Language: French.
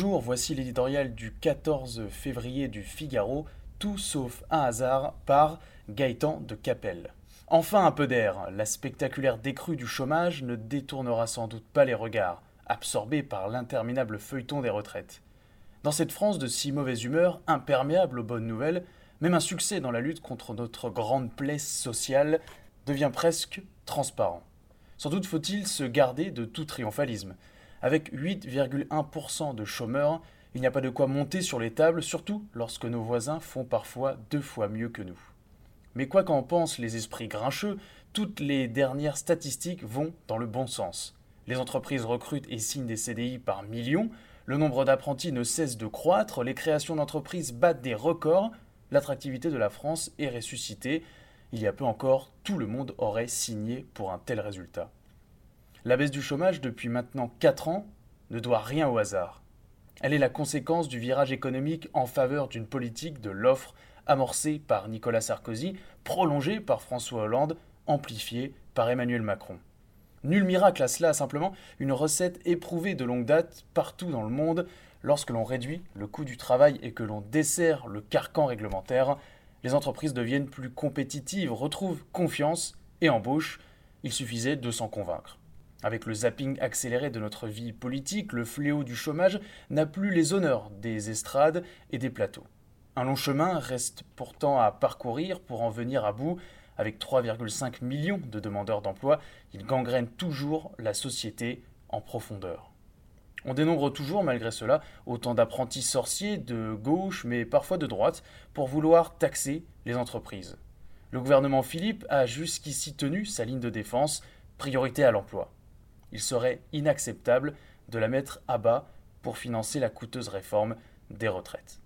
Bonjour, voici l'éditorial du 14 février du Figaro, tout sauf un hasard par Gaëtan de Capelle. Enfin un peu d'air, la spectaculaire décrue du chômage ne détournera sans doute pas les regards, absorbés par l'interminable feuilleton des retraites. Dans cette France de si mauvaise humeur, imperméable aux bonnes nouvelles, même un succès dans la lutte contre notre grande plaie sociale devient presque transparent. Sans doute faut-il se garder de tout triomphalisme. Avec 8,1% de chômeurs, il n'y a pas de quoi monter sur les tables, surtout lorsque nos voisins font parfois deux fois mieux que nous. Mais quoi qu'en pensent les esprits grincheux, toutes les dernières statistiques vont dans le bon sens. Les entreprises recrutent et signent des CDI par millions, le nombre d'apprentis ne cesse de croître, les créations d'entreprises battent des records, l'attractivité de la France est ressuscitée. Il y a peu encore, tout le monde aurait signé pour un tel résultat. La baisse du chômage depuis maintenant 4 ans ne doit rien au hasard. Elle est la conséquence du virage économique en faveur d'une politique de l'offre amorcée par Nicolas Sarkozy, prolongée par François Hollande, amplifiée par Emmanuel Macron. Nul miracle à cela, simplement une recette éprouvée de longue date partout dans le monde. Lorsque l'on réduit le coût du travail et que l'on dessert le carcan réglementaire, les entreprises deviennent plus compétitives, retrouvent confiance et embauchent. Il suffisait de s'en convaincre. Avec le zapping accéléré de notre vie politique, le fléau du chômage n'a plus les honneurs des estrades et des plateaux. Un long chemin reste pourtant à parcourir pour en venir à bout. Avec 3,5 millions de demandeurs d'emploi, il gangrène toujours la société en profondeur. On dénombre toujours, malgré cela, autant d'apprentis sorciers de gauche, mais parfois de droite, pour vouloir taxer les entreprises. Le gouvernement Philippe a jusqu'ici tenu sa ligne de défense, priorité à l'emploi. Il serait inacceptable de la mettre à bas pour financer la coûteuse réforme des retraites.